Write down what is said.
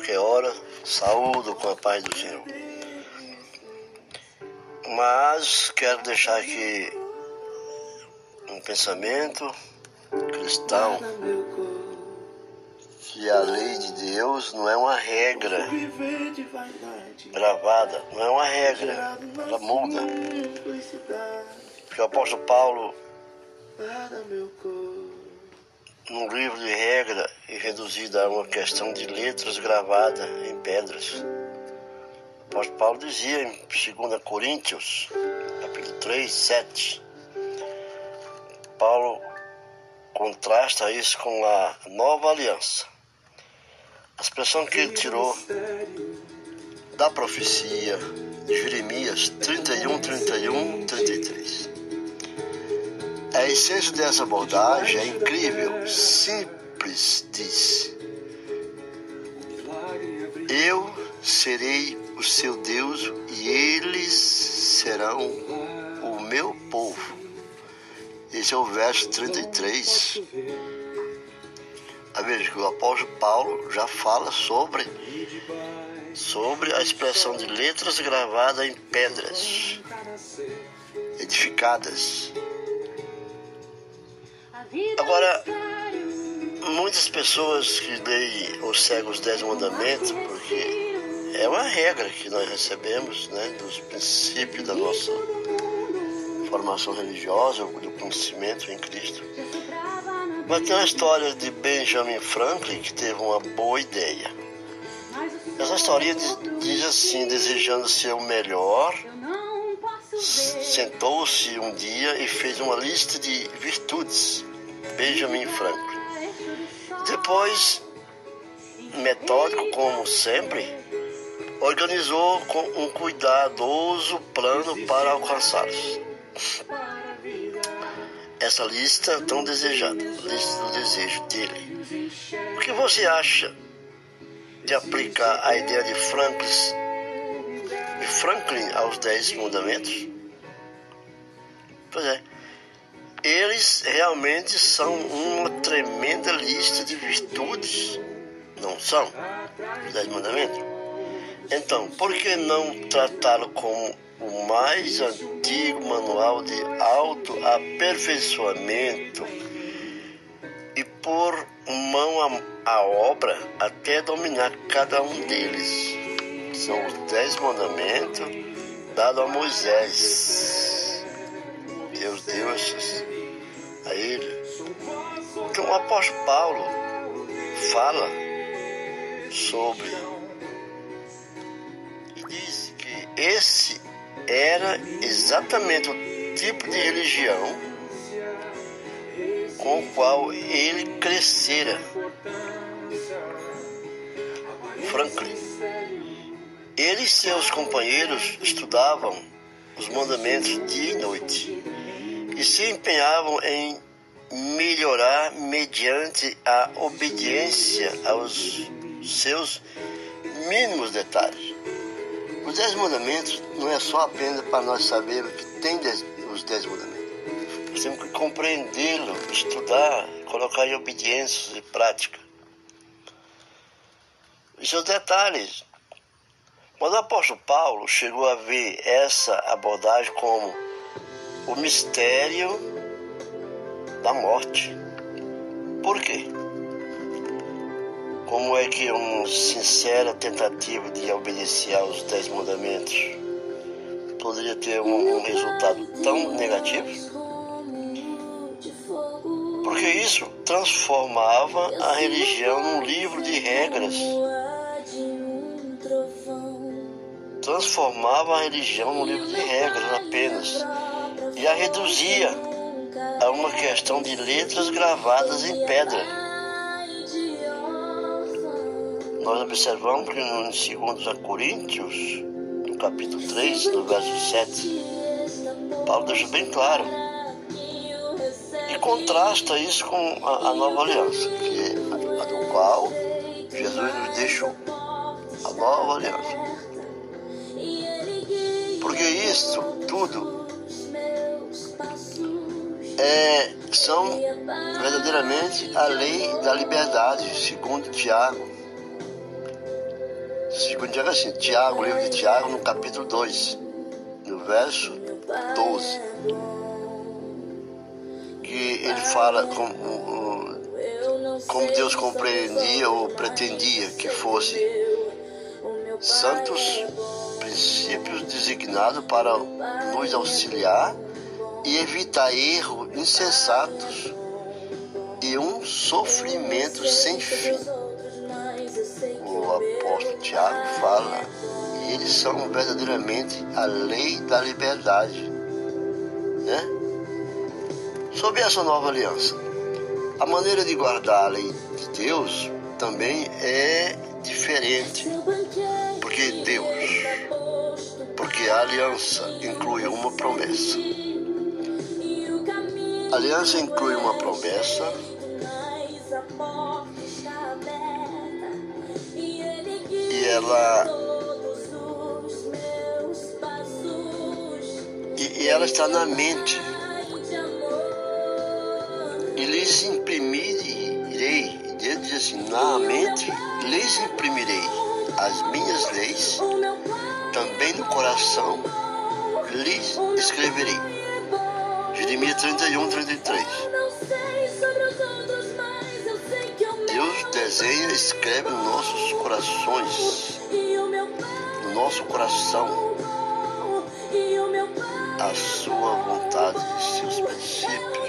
qualquer hora, saúdo com a paz do Senhor. Mas quero deixar aqui um pensamento cristão que a lei de Deus não é uma regra gravada, não é uma regra, ela muda. Porque o apóstolo Paulo, num livro de regra e reduzida a uma questão de letras gravadas em pedras, o apóstolo Paulo dizia em 2 Coríntios, capítulo 3, 7, Paulo contrasta isso com a nova aliança. A expressão que ele tirou da profecia de Jeremias 31, 31, 33. A essência dessa abordagem é incrível, simples, diz. Eu serei o seu Deus e eles serão o meu povo. Esse é o verso 33. A veja que o apóstolo Paulo já fala sobre sobre a expressão de letras gravadas em pedras edificadas. Agora, muitas pessoas que leem ou seguem os Dez Mandamentos, porque é uma regra que nós recebemos, né, dos princípios da nossa formação religiosa, do conhecimento em Cristo. Mas tem uma história de Benjamin Franklin que teve uma boa ideia. Essa história diz assim, desejando ser o melhor, sentou-se um dia e fez uma lista de virtudes. Benjamin Franklin. Depois, metódico como sempre, organizou com um cuidadoso plano para alcançá-los essa lista tão desejada, lista do desejo dele. O que você acha de aplicar a ideia de Franklin, de Franklin aos Dez Mandamentos? Pois é, eles realmente são uma tremenda lista de virtudes, não são? Os Dez Mandamentos? Então, por que não tratá-lo como o mais antigo manual de autoaperfeiçoamento e por mão à obra até dominar cada um deles. São os dez mandamentos dados a Moisés. Deus deu a ele. Então o apóstolo Paulo fala sobre e diz que esse era exatamente o tipo de religião com o qual ele crescera. Franklin. Ele e seus companheiros estudavam os mandamentos dia e noite e se empenhavam em melhorar mediante a obediência aos seus mínimos detalhes. Os Dez Mandamentos não é só apenas para nós sabermos que tem dez, os Dez Mandamentos. Nós temos que compreendê-lo, estudar, colocar em obediência e prática. E seus detalhes. Quando o apóstolo Paulo chegou a ver essa abordagem como o mistério da morte. Por quê? Como é que uma sincera tentativa de obedecer aos Dez Mandamentos poderia ter um, um resultado tão negativo? Porque isso transformava a religião num livro de regras. Transformava a religião num livro de regras apenas e a reduzia a uma questão de letras gravadas em pedra. nós observamos que no 2 Coríntios, no capítulo 3, no verso 7, Paulo deixa bem claro e contrasta isso com a, a nova aliança, que é a do qual Jesus nos deixou a nova aliança. Porque isso tudo é, são verdadeiramente a lei da liberdade, segundo Tiago. Segundo Tiago assim, Tiago, livro de Tiago, no capítulo 2, no verso 12, que ele fala como, como Deus compreendia ou pretendia que fosse santos princípios designados para nos auxiliar e evitar erros insensatos e um sofrimento sem fim. O apóstolo Tiago fala, e eles são verdadeiramente a lei da liberdade. Né? Sobre essa nova aliança, a maneira de guardar a lei de Deus também é diferente. Porque Deus, porque a aliança inclui uma promessa. Aliança inclui uma promessa. E ela e, e ela está na mente. E lhes imprimirei Deus diz assim na mente lhes imprimirei as minhas leis também no coração lhes escreverei Jeremias 31, 33 Deus desenha e escreve nos nossos corações, no nosso coração, a sua vontade, seus princípios